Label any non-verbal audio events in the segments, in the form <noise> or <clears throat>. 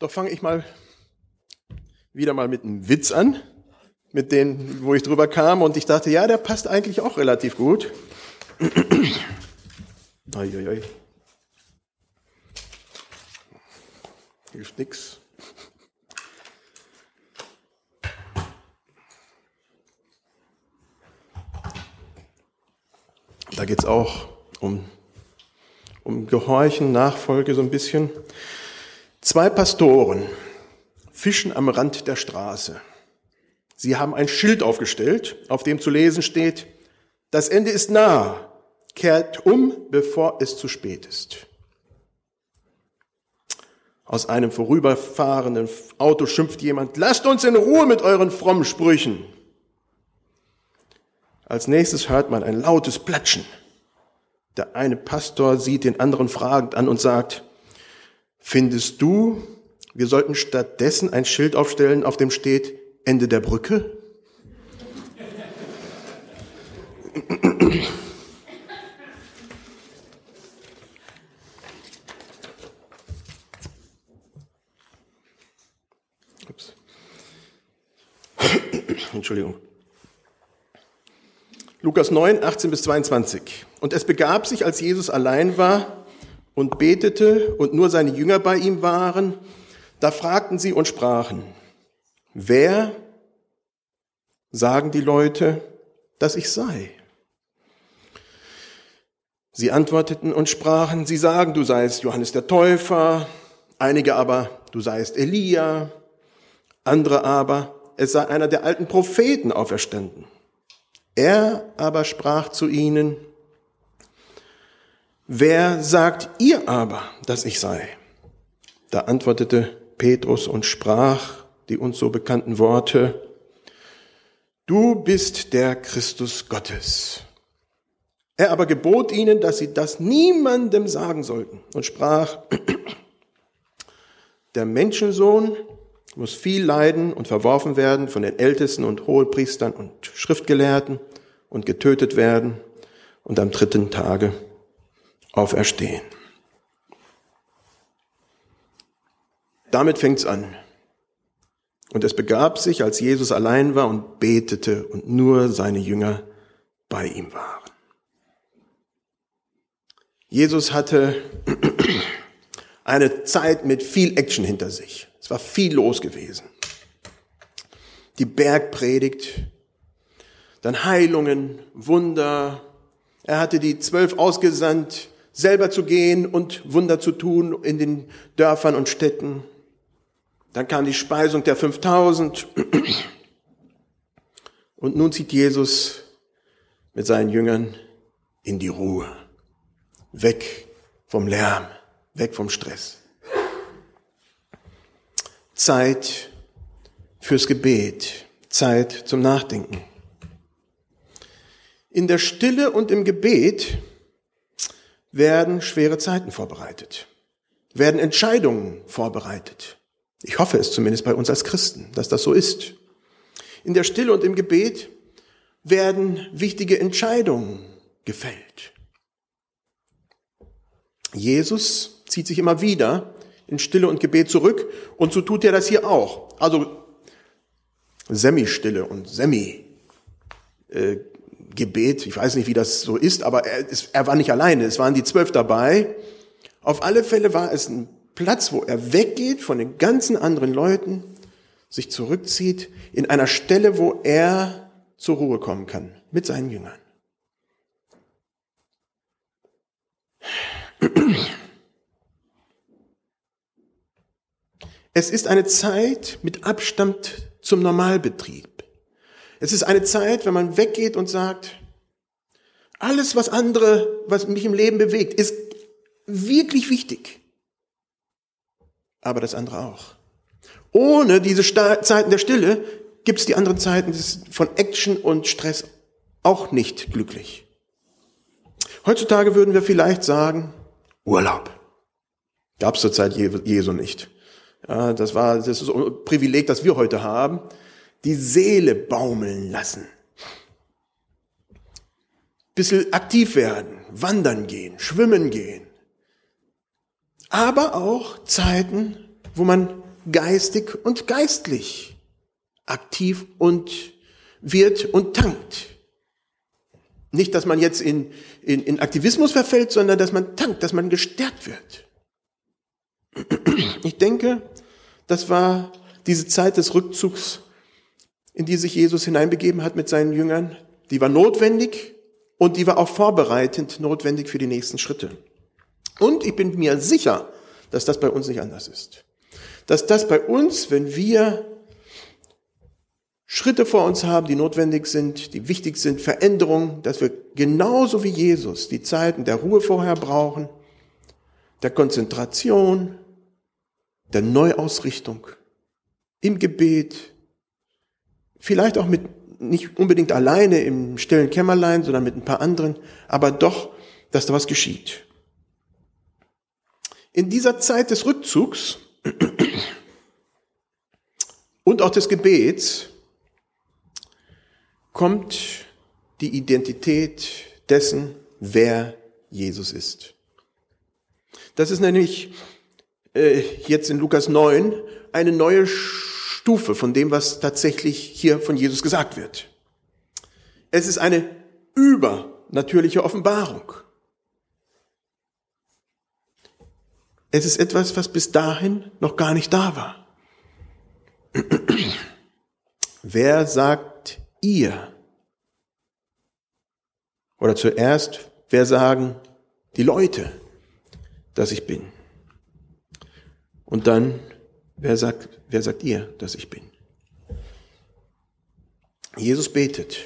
Doch fange ich mal wieder mal mit einem Witz an, mit dem, wo ich drüber kam und ich dachte, ja, der passt eigentlich auch relativ gut. <clears throat> Uiuiui. Hilft nix. Da geht es auch um, um Gehorchen, Nachfolge so ein bisschen. Zwei Pastoren fischen am Rand der Straße. Sie haben ein Schild aufgestellt, auf dem zu lesen steht, das Ende ist nah, kehrt um, bevor es zu spät ist. Aus einem vorüberfahrenden Auto schimpft jemand, lasst uns in Ruhe mit euren frommen Sprüchen. Als nächstes hört man ein lautes Platschen. Der eine Pastor sieht den anderen fragend an und sagt, findest du, wir sollten stattdessen ein Schild aufstellen, auf dem steht Ende der Brücke? Entschuldigung. Lukas 9, 18 bis 22. Und es begab sich, als Jesus allein war und betete und nur seine Jünger bei ihm waren, da fragten sie und sprachen, wer sagen die Leute, dass ich sei? Sie antworteten und sprachen, sie sagen, du seist Johannes der Täufer, einige aber, du seist Elia, andere aber, es sei einer der alten Propheten auferstanden. Er aber sprach zu ihnen, wer sagt ihr aber, dass ich sei? Da antwortete Petrus und sprach die uns so bekannten Worte, du bist der Christus Gottes. Er aber gebot ihnen, dass sie das niemandem sagen sollten und sprach, <clears throat> der Menschensohn muss viel leiden und verworfen werden von den Ältesten und Hohepriestern und Schriftgelehrten und getötet werden und am dritten Tage auferstehen. Damit fängt's an. Und es begab sich, als Jesus allein war und betete und nur seine Jünger bei ihm waren. Jesus hatte eine Zeit mit viel Action hinter sich. Es war viel los gewesen. Die Bergpredigt, dann Heilungen, Wunder. Er hatte die zwölf ausgesandt, selber zu gehen und Wunder zu tun in den Dörfern und Städten. Dann kam die Speisung der 5000. Und nun zieht Jesus mit seinen Jüngern in die Ruhe. Weg vom Lärm, weg vom Stress. Zeit fürs Gebet, Zeit zum Nachdenken. In der Stille und im Gebet werden schwere Zeiten vorbereitet, werden Entscheidungen vorbereitet. Ich hoffe es zumindest bei uns als Christen, dass das so ist. In der Stille und im Gebet werden wichtige Entscheidungen gefällt. Jesus zieht sich immer wieder in Stille und Gebet zurück und so tut er das hier auch. Also Semi-Stille und Semi-Gebet, ich weiß nicht, wie das so ist, aber er, er war nicht alleine, es waren die zwölf dabei. Auf alle Fälle war es ein Platz, wo er weggeht von den ganzen anderen Leuten, sich zurückzieht, in einer Stelle, wo er zur Ruhe kommen kann mit seinen Jüngern. Es ist eine Zeit mit Abstand zum Normalbetrieb. Es ist eine Zeit, wenn man weggeht und sagt, alles, was andere, was mich im Leben bewegt, ist wirklich wichtig. Aber das andere auch. Ohne diese Zeiten der Stille gibt es die anderen Zeiten von Action und Stress auch nicht glücklich. Heutzutage würden wir vielleicht sagen, Urlaub. Gab es zur Zeit Jesu nicht. Das war das ist ein Privileg, das wir heute haben. Die Seele baumeln lassen. Bisschen aktiv werden, wandern gehen, schwimmen gehen. Aber auch Zeiten, wo man geistig und geistlich aktiv und wird und tankt. Nicht, dass man jetzt in, in, in Aktivismus verfällt, sondern dass man tankt, dass man gestärkt wird. Ich denke, das war diese Zeit des Rückzugs, in die sich Jesus hineinbegeben hat mit seinen Jüngern. Die war notwendig und die war auch vorbereitend notwendig für die nächsten Schritte. Und ich bin mir sicher, dass das bei uns nicht anders ist. Dass das bei uns, wenn wir Schritte vor uns haben, die notwendig sind, die wichtig sind, Veränderungen, dass wir genauso wie Jesus die Zeiten der Ruhe vorher brauchen, der Konzentration, der Neuausrichtung, im Gebet, vielleicht auch mit, nicht unbedingt alleine im stillen Kämmerlein, sondern mit ein paar anderen, aber doch, dass da was geschieht. In dieser Zeit des Rückzugs <clears throat> und auch des Gebets kommt die Identität dessen, wer Jesus ist. Das ist nämlich äh, jetzt in Lukas 9 eine neue Stufe von dem, was tatsächlich hier von Jesus gesagt wird. Es ist eine übernatürliche Offenbarung. Es ist etwas, was bis dahin noch gar nicht da war. <clears throat> Wer sagt ihr? Oder zuerst, wer sagen die Leute, dass ich bin? Und dann, wer sagt, wer sagt ihr, dass ich bin? Jesus betet.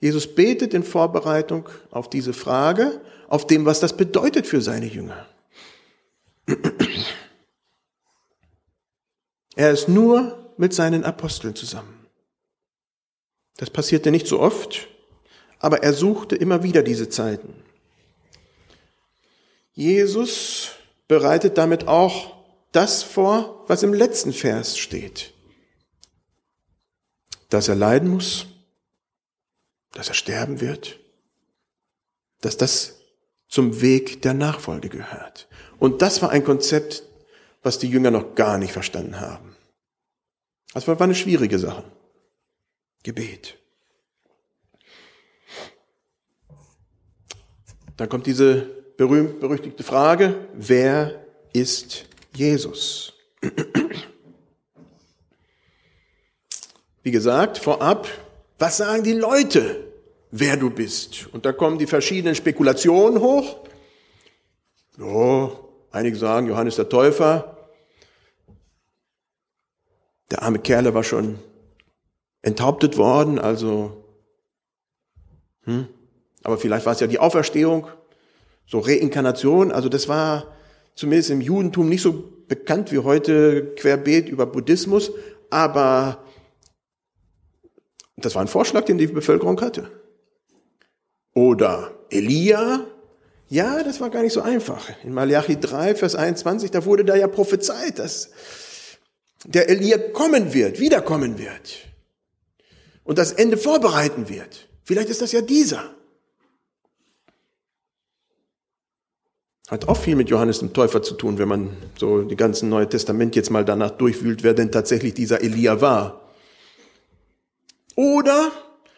Jesus betet in Vorbereitung auf diese Frage, auf dem, was das bedeutet für seine Jünger. Er ist nur mit seinen Aposteln zusammen. Das passierte nicht so oft, aber er suchte immer wieder diese Zeiten. Jesus bereitet damit auch das vor, was im letzten Vers steht. Dass er leiden muss, dass er sterben wird, dass das zum Weg der Nachfolge gehört. Und das war ein Konzept, was die Jünger noch gar nicht verstanden haben. Das war eine schwierige Sache. Gebet. Dann kommt diese berühmt-berüchtigte Frage, wer ist Jesus? Wie gesagt, vorab, was sagen die Leute, wer du bist? Und da kommen die verschiedenen Spekulationen hoch. Oh, einige sagen Johannes der Täufer. Der arme Kerle war schon enthauptet worden, also, hm, aber vielleicht war es ja die Auferstehung, so Reinkarnation, also das war zumindest im Judentum nicht so bekannt wie heute querbeet über Buddhismus, aber das war ein Vorschlag, den die Bevölkerung hatte. Oder Elia, ja, das war gar nicht so einfach. In Malachi 3, Vers 21, da wurde da ja prophezeit, dass der Elia kommen wird, wiederkommen wird und das Ende vorbereiten wird. Vielleicht ist das ja dieser. Hat auch viel mit Johannes dem Täufer zu tun, wenn man so die ganzen Neue Testament jetzt mal danach durchwühlt, wer denn tatsächlich dieser Elia war. Oder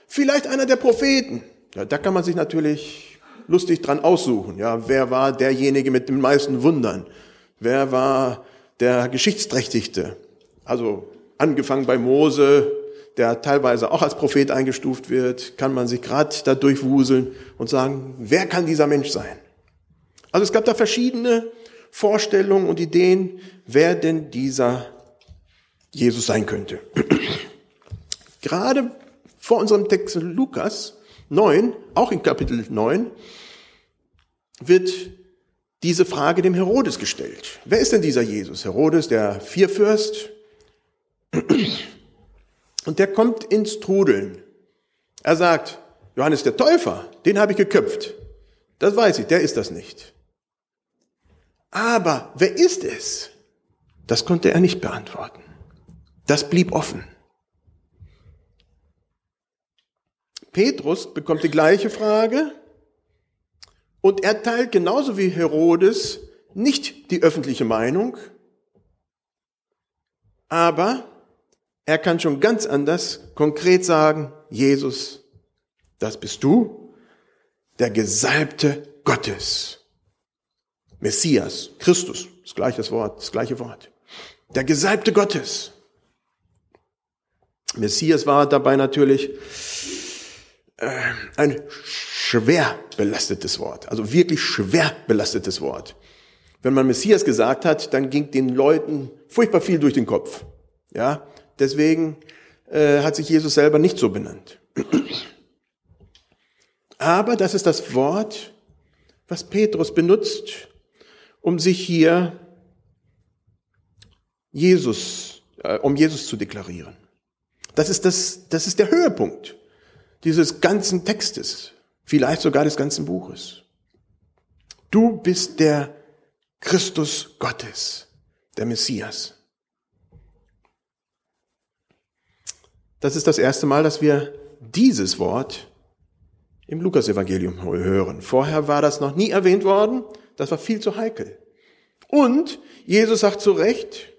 vielleicht einer der Propheten. Ja, da kann man sich natürlich lustig dran aussuchen. Ja, wer war derjenige mit den meisten Wundern? Wer war der Geschichtsträchtigste? Also angefangen bei Mose, der teilweise auch als Prophet eingestuft wird, kann man sich gerade da durchwuseln und sagen, wer kann dieser Mensch sein? Also es gab da verschiedene Vorstellungen und Ideen, wer denn dieser Jesus sein könnte. <clears throat> Gerade vor unserem Text Lukas 9, auch in Kapitel 9, wird diese Frage dem Herodes gestellt. Wer ist denn dieser Jesus? Herodes, der Vierfürst. <clears throat> Und der kommt ins Trudeln. Er sagt, Johannes der Täufer, den habe ich geköpft. Das weiß ich, der ist das nicht. Aber wer ist es? Das konnte er nicht beantworten. Das blieb offen. Petrus bekommt die gleiche Frage und er teilt genauso wie Herodes nicht die öffentliche Meinung, Aber er kann schon ganz anders konkret sagen, Jesus, das bist du, der Gesalbte Gottes. Messias, Christus, das gleiche Wort, das gleiche Wort. Der Gesalbte Gottes. Messias war dabei natürlich äh, ein schwer belastetes Wort, also wirklich schwer belastetes Wort. Wenn man Messias gesagt hat, dann ging den Leuten furchtbar viel durch den Kopf. Ja, deswegen äh, hat sich Jesus selber nicht so benannt. Aber das ist das Wort, was Petrus benutzt, um sich hier Jesus, äh, um Jesus zu deklarieren. Das ist das, das ist der Höhepunkt dieses ganzen Textes, vielleicht sogar des ganzen Buches. Du bist der Christus Gottes, der Messias. Das ist das erste Mal, dass wir dieses Wort im Lukasevangelium hören. Vorher war das noch nie erwähnt worden. Das war viel zu heikel. Und Jesus sagt zu Recht,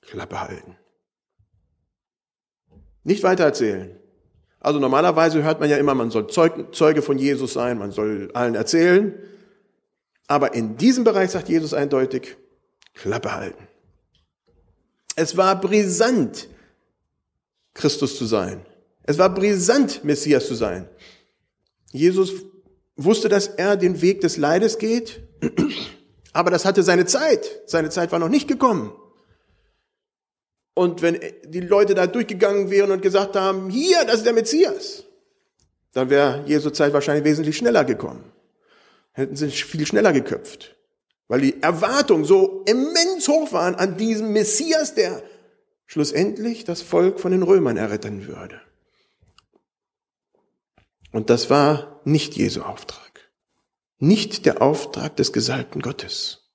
Klappe halten. Nicht weiter erzählen. Also normalerweise hört man ja immer, man soll Zeuge von Jesus sein, man soll allen erzählen. Aber in diesem Bereich sagt Jesus eindeutig, Klappe halten. Es war brisant, Christus zu sein. Es war brisant, Messias zu sein. Jesus wusste, dass er den Weg des Leides geht, aber das hatte seine Zeit. Seine Zeit war noch nicht gekommen. Und wenn die Leute da durchgegangen wären und gesagt haben, hier, das ist der Messias, dann wäre Jesu Zeit wahrscheinlich wesentlich schneller gekommen. Hätten sie viel schneller geköpft. Weil die Erwartungen so immens hoch waren an diesem Messias, der schlussendlich das Volk von den Römern erretten würde. Und das war nicht Jesu Auftrag. Nicht der Auftrag des Gesalbten Gottes.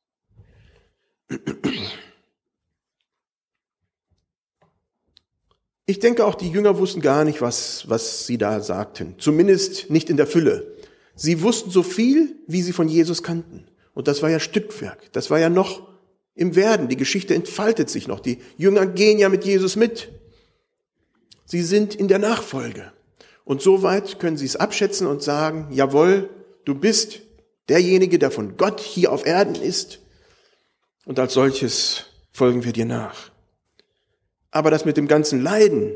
Ich denke, auch die Jünger wussten gar nicht, was, was sie da sagten. Zumindest nicht in der Fülle. Sie wussten so viel, wie sie von Jesus kannten. Und das war ja Stückwerk. Das war ja noch im Werden. Die Geschichte entfaltet sich noch. Die Jünger gehen ja mit Jesus mit. Sie sind in der Nachfolge. Und soweit können sie es abschätzen und sagen, jawohl, du bist derjenige, der von Gott hier auf Erden ist. Und als solches folgen wir dir nach. Aber das mit dem ganzen Leiden,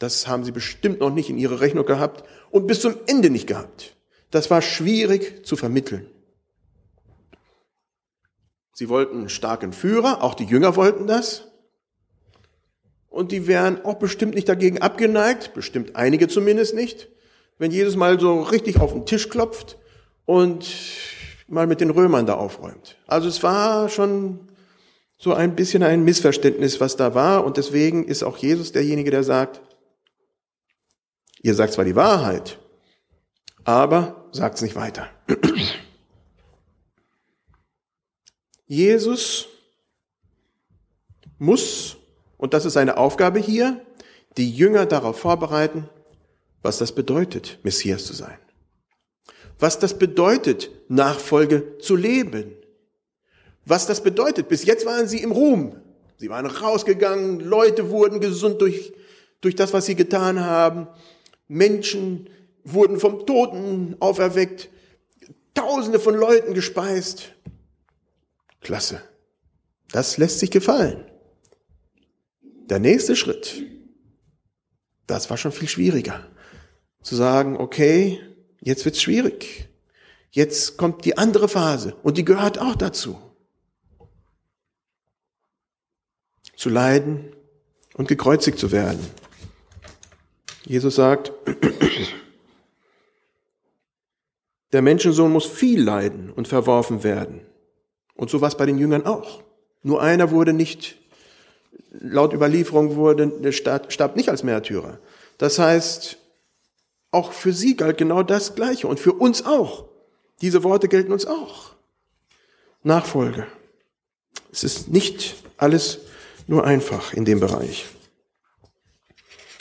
das haben sie bestimmt noch nicht in ihre Rechnung gehabt und bis zum Ende nicht gehabt. Das war schwierig zu vermitteln. Sie wollten einen starken Führer, auch die Jünger wollten das. Und die wären auch bestimmt nicht dagegen abgeneigt, bestimmt einige zumindest nicht, wenn Jesus mal so richtig auf den Tisch klopft und mal mit den Römern da aufräumt. Also es war schon so ein bisschen ein Missverständnis, was da war. Und deswegen ist auch Jesus derjenige, der sagt, ihr sagt zwar die Wahrheit, aber sagt es nicht weiter. <clears throat> Jesus muss, und das ist seine Aufgabe hier, die Jünger darauf vorbereiten, was das bedeutet, Messias zu sein. Was das bedeutet, Nachfolge zu leben was das bedeutet. Bis jetzt waren sie im Ruhm. Sie waren rausgegangen, Leute wurden gesund durch, durch das, was sie getan haben. Menschen wurden vom Toten auferweckt. Tausende von Leuten gespeist. Klasse. Das lässt sich gefallen. Der nächste Schritt, das war schon viel schwieriger. Zu sagen, okay, jetzt wird's schwierig. Jetzt kommt die andere Phase und die gehört auch dazu. zu leiden und gekreuzigt zu werden. Jesus sagt, <clears throat> der Menschensohn muss viel leiden und verworfen werden. Und so war es bei den Jüngern auch. Nur einer wurde nicht, laut Überlieferung wurde, der starb nicht als Märtyrer. Das heißt, auch für sie galt genau das Gleiche und für uns auch. Diese Worte gelten uns auch. Nachfolge. Es ist nicht alles nur einfach in dem Bereich.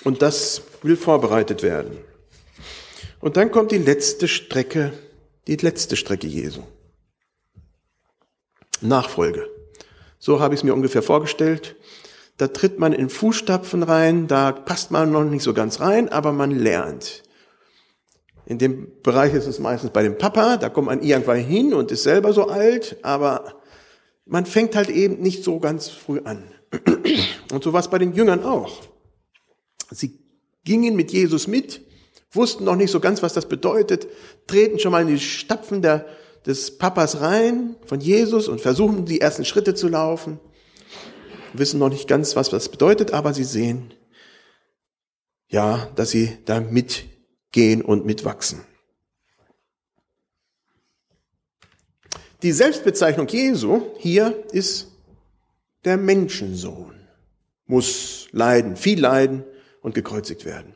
Und das will vorbereitet werden. Und dann kommt die letzte Strecke, die letzte Strecke Jesu. Nachfolge. So habe ich es mir ungefähr vorgestellt. Da tritt man in Fußstapfen rein, da passt man noch nicht so ganz rein, aber man lernt. In dem Bereich ist es meistens bei dem Papa, da kommt man irgendwann hin und ist selber so alt, aber man fängt halt eben nicht so ganz früh an. <clears throat> Und so war es bei den Jüngern auch. Sie gingen mit Jesus mit, wussten noch nicht so ganz, was das bedeutet, treten schon mal in die Stapfen der, des Papas rein, von Jesus und versuchen die ersten Schritte zu laufen, wissen noch nicht ganz, was das bedeutet, aber sie sehen, ja, dass sie da mitgehen und mitwachsen. Die Selbstbezeichnung Jesu hier ist der Menschensohn, muss leiden, viel leiden und gekreuzigt werden.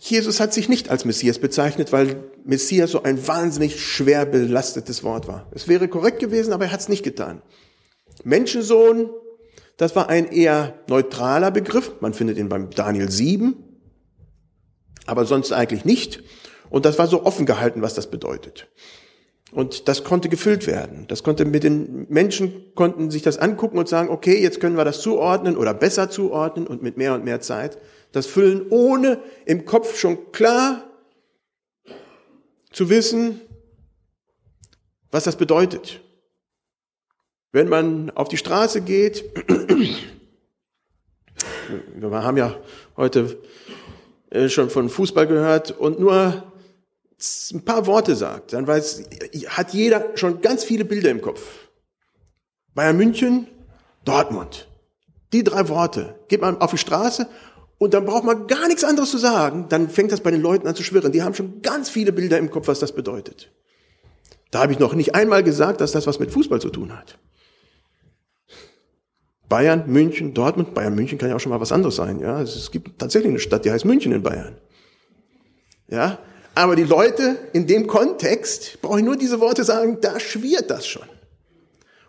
Jesus hat sich nicht als Messias bezeichnet, weil Messias so ein wahnsinnig schwer belastetes Wort war. Es wäre korrekt gewesen, aber er hat es nicht getan. Menschensohn, das war ein eher neutraler Begriff. Man findet ihn beim Daniel 7, aber sonst eigentlich nicht. Und das war so offen gehalten, was das bedeutet. Und das konnte gefüllt werden. Das konnte mit den Menschen konnten sich das angucken und sagen, okay, jetzt können wir das zuordnen oder besser zuordnen und mit mehr und mehr Zeit das füllen, ohne im Kopf schon klar zu wissen, was das bedeutet. Wenn man auf die Straße geht, <clears throat> wir haben ja heute äh, schon von Fußball gehört und nur ein paar Worte sagt, dann weiß, hat jeder schon ganz viele Bilder im Kopf. Bayern München, Dortmund. Die drei Worte geht man auf die Straße und dann braucht man gar nichts anderes zu sagen, dann fängt das bei den Leuten an zu schwirren. Die haben schon ganz viele Bilder im Kopf, was das bedeutet. Da habe ich noch nicht einmal gesagt, dass das was mit Fußball zu tun hat. Bayern, München, Dortmund. Bayern, München kann ja auch schon mal was anderes sein. Ja, es gibt tatsächlich eine Stadt, die heißt München in Bayern. Ja, aber die Leute in dem Kontext, brauche ich nur diese Worte sagen, da schwirrt das schon.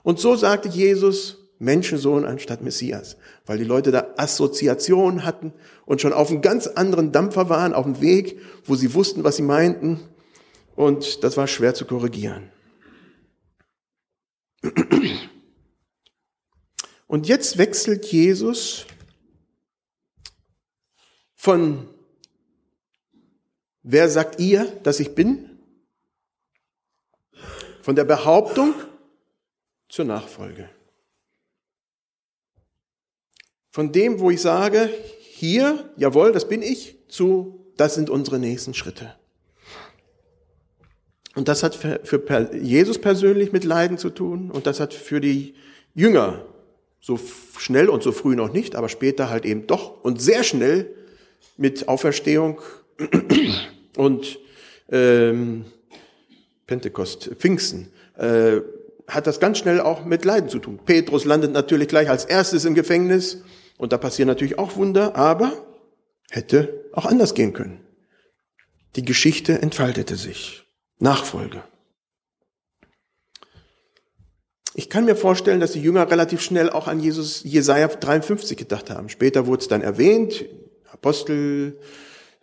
Und so sagte Jesus, Menschensohn anstatt Messias, weil die Leute da Assoziationen hatten und schon auf einem ganz anderen Dampfer waren, auf dem Weg, wo sie wussten, was sie meinten und das war schwer zu korrigieren. Und jetzt wechselt Jesus von Wer sagt ihr, dass ich bin? Von der Behauptung zur Nachfolge. Von dem, wo ich sage, hier, jawohl, das bin ich, zu, das sind unsere nächsten Schritte. Und das hat für, Jesus persönlich mit Leiden zu tun und das hat für die Jünger so schnell und so früh noch nicht, aber später halt eben doch und sehr schnell mit Auferstehung <clears throat> und ähm, Pentekost, Pfingsten, äh, hat das ganz schnell auch mit Leiden zu tun. Petrus landet natürlich gleich als erstes im Gefängnis. Und da passieren natürlich auch Wunder, aber hätte auch anders gehen können. Die Geschichte entfaltete sich. Nachfolge. Ich kann mir vorstellen, dass die Jünger relativ schnell auch an Jesus, Jesaja 53 gedacht haben. Später wurde es dann erwähnt. Apostel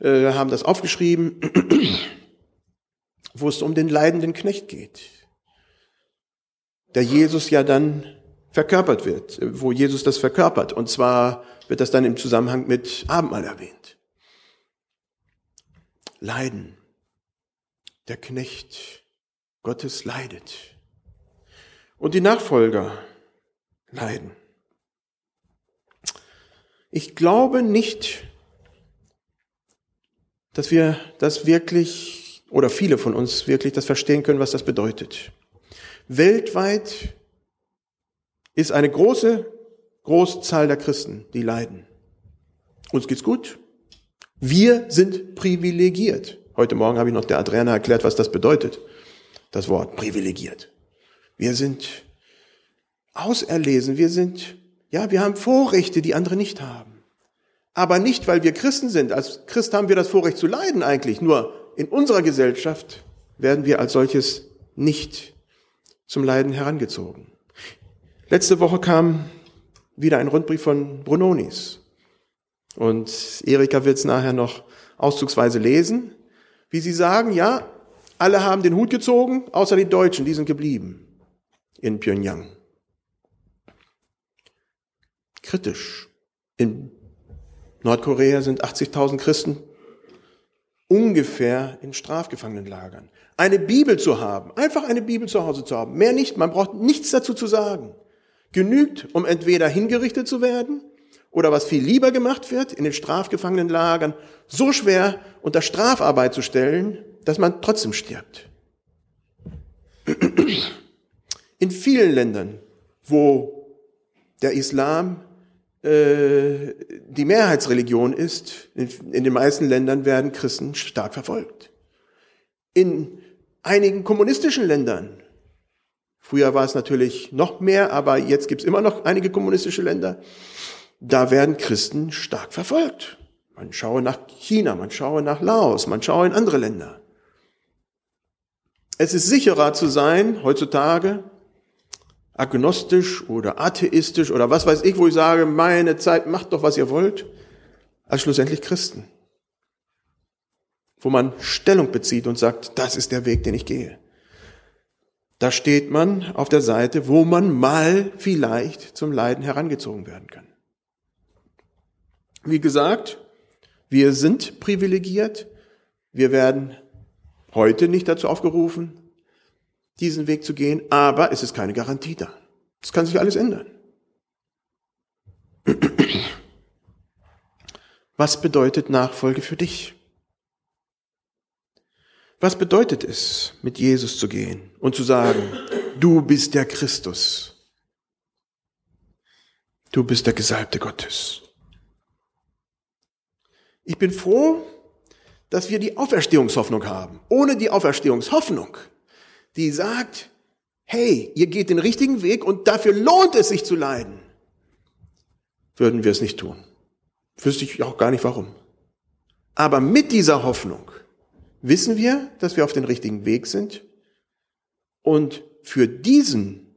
äh, haben das aufgeschrieben, <clears throat> wo es um den leidenden Knecht geht. Der Jesus ja dann verkörpert wird, wo Jesus das verkörpert. Und zwar wird das dann im Zusammenhang mit Abendmahl erwähnt. Leiden. Der Knecht Gottes leidet. Und die Nachfolger leiden. Ich glaube nicht, dass wir das wirklich, oder viele von uns wirklich das verstehen können, was das bedeutet. Weltweit ist eine große, große Zahl der Christen, die leiden. Uns geht's gut. Wir sind privilegiert. Heute Morgen habe ich noch der Adriana erklärt, was das bedeutet. Das Wort privilegiert. Wir sind auserlesen. Wir sind, ja, wir haben Vorrechte, die andere nicht haben. Aber nicht, weil wir Christen sind. Als Christ haben wir das Vorrecht zu leiden eigentlich. Nur in unserer Gesellschaft werden wir als solches nicht zum Leiden herangezogen. Letzte Woche kam wieder ein Rundbrief von Brunonis. Und Erika wird es nachher noch auszugsweise lesen, wie sie sagen, ja, alle haben den Hut gezogen, außer die Deutschen, die sind geblieben in Pyongyang. kritisch. In Nordkorea sind 80.000 Christen ungefähr in Strafgefangenenlagern. Eine Bibel zu haben, einfach eine Bibel zu Hause zu haben, mehr nicht, man braucht nichts dazu zu sagen. Genügt, um entweder hingerichtet zu werden oder was viel lieber gemacht wird, in den Strafgefangenenlagern so schwer unter Strafarbeit zu stellen, dass man trotzdem stirbt. In vielen Ländern, wo der Islam äh, die Mehrheitsreligion ist, in, in den meisten Ländern werden Christen stark verfolgt. In einigen kommunistischen Ländern, früher war es natürlich noch mehr, aber jetzt gibt es immer noch einige kommunistische Länder, da werden Christen stark verfolgt. Man schaue nach China, man schaue nach Laos, man schaue in andere Länder. Es ist sicherer zu sein heutzutage, agnostisch oder atheistisch oder was weiß ich, wo ich sage, meine Zeit, macht doch, was ihr wollt, als schlussendlich Christen. Wo man Stellung bezieht und sagt, das ist der Weg, den ich gehe. Da steht man auf der Seite, wo man mal vielleicht zum Leiden herangezogen werden kann. Wie gesagt, wir sind privilegiert. Wir werden heute nicht dazu aufgerufen, diesen Weg zu gehen, aber es ist keine Garantie da. Es kann sich alles ändern. <clears throat> Was bedeutet Nachfolge für dich? Was bedeutet es, mit Jesus zu gehen und zu sagen, du bist der Christus. Du bist der Gesalbte Gottes. Ich bin froh, dass wir die Auferstehungshoffnung haben. Ohne die Auferstehungshoffnung, die sagt, hey, ihr geht den richtigen Weg und dafür lohnt es sich zu leiden, würden wir es nicht tun. Wüsste ich auch gar nicht warum. Aber mit dieser Hoffnung wissen wir, dass wir auf den richtigen Weg sind und für diesen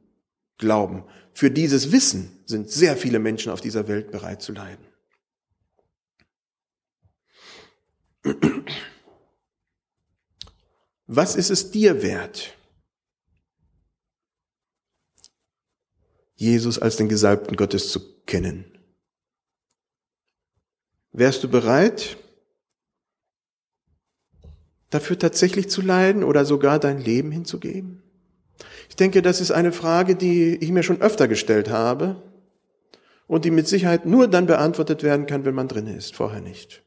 Glauben, für dieses Wissen sind sehr viele Menschen auf dieser Welt bereit zu leiden. Was ist es dir wert, Jesus als den Gesalbten Gottes zu kennen? Wärst du bereit, dafür tatsächlich zu leiden oder sogar dein Leben hinzugeben? Ich denke, das ist eine Frage, die ich mir schon öfter gestellt habe und die mit Sicherheit nur dann beantwortet werden kann, wenn man drin ist, vorher nicht.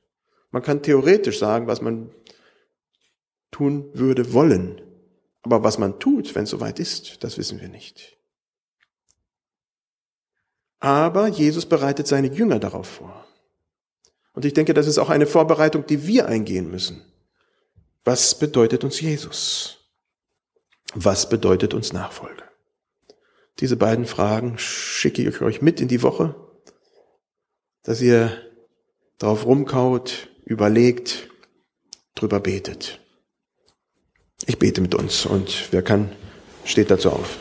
Man kann theoretisch sagen, was man tun würde wollen. Aber was man tut, wenn es soweit ist, das wissen wir nicht. Aber Jesus bereitet seine Jünger darauf vor. Und ich denke, das ist auch eine Vorbereitung, die wir eingehen müssen. Was bedeutet uns Jesus? Was bedeutet uns Nachfolge? Diese beiden Fragen schicke ich euch mit in die Woche, dass ihr drauf rumkaut, überlegt, drüber betet. Ich bete mit uns und wer kann, steht dazu auf.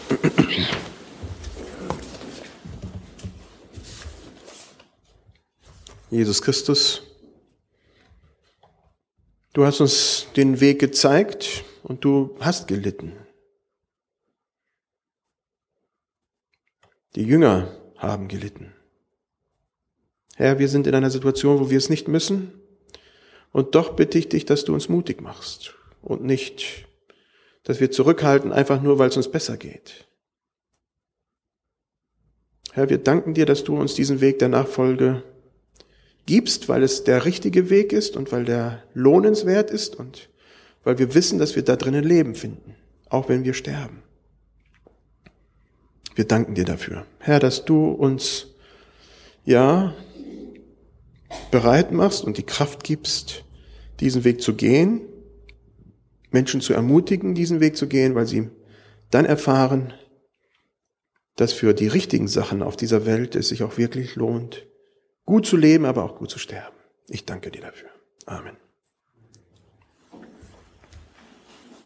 Jesus Christus, du hast uns den Weg gezeigt und du hast gelitten. Die Jünger haben gelitten. Herr, wir sind in einer Situation, wo wir es nicht müssen. Und doch bitte ich dich, dass du uns mutig machst und nicht, dass wir zurückhalten, einfach nur, weil es uns besser geht. Herr, wir danken dir, dass du uns diesen Weg der Nachfolge gibst, weil es der richtige Weg ist und weil der lohnenswert ist und weil wir wissen, dass wir da drinnen Leben finden, auch wenn wir sterben. Wir danken dir dafür. Herr, dass du uns, ja, bereit machst und die Kraft gibst, diesen Weg zu gehen, Menschen zu ermutigen, diesen Weg zu gehen, weil sie dann erfahren, dass für die richtigen Sachen auf dieser Welt es sich auch wirklich lohnt, gut zu leben, aber auch gut zu sterben. Ich danke dir dafür. Amen.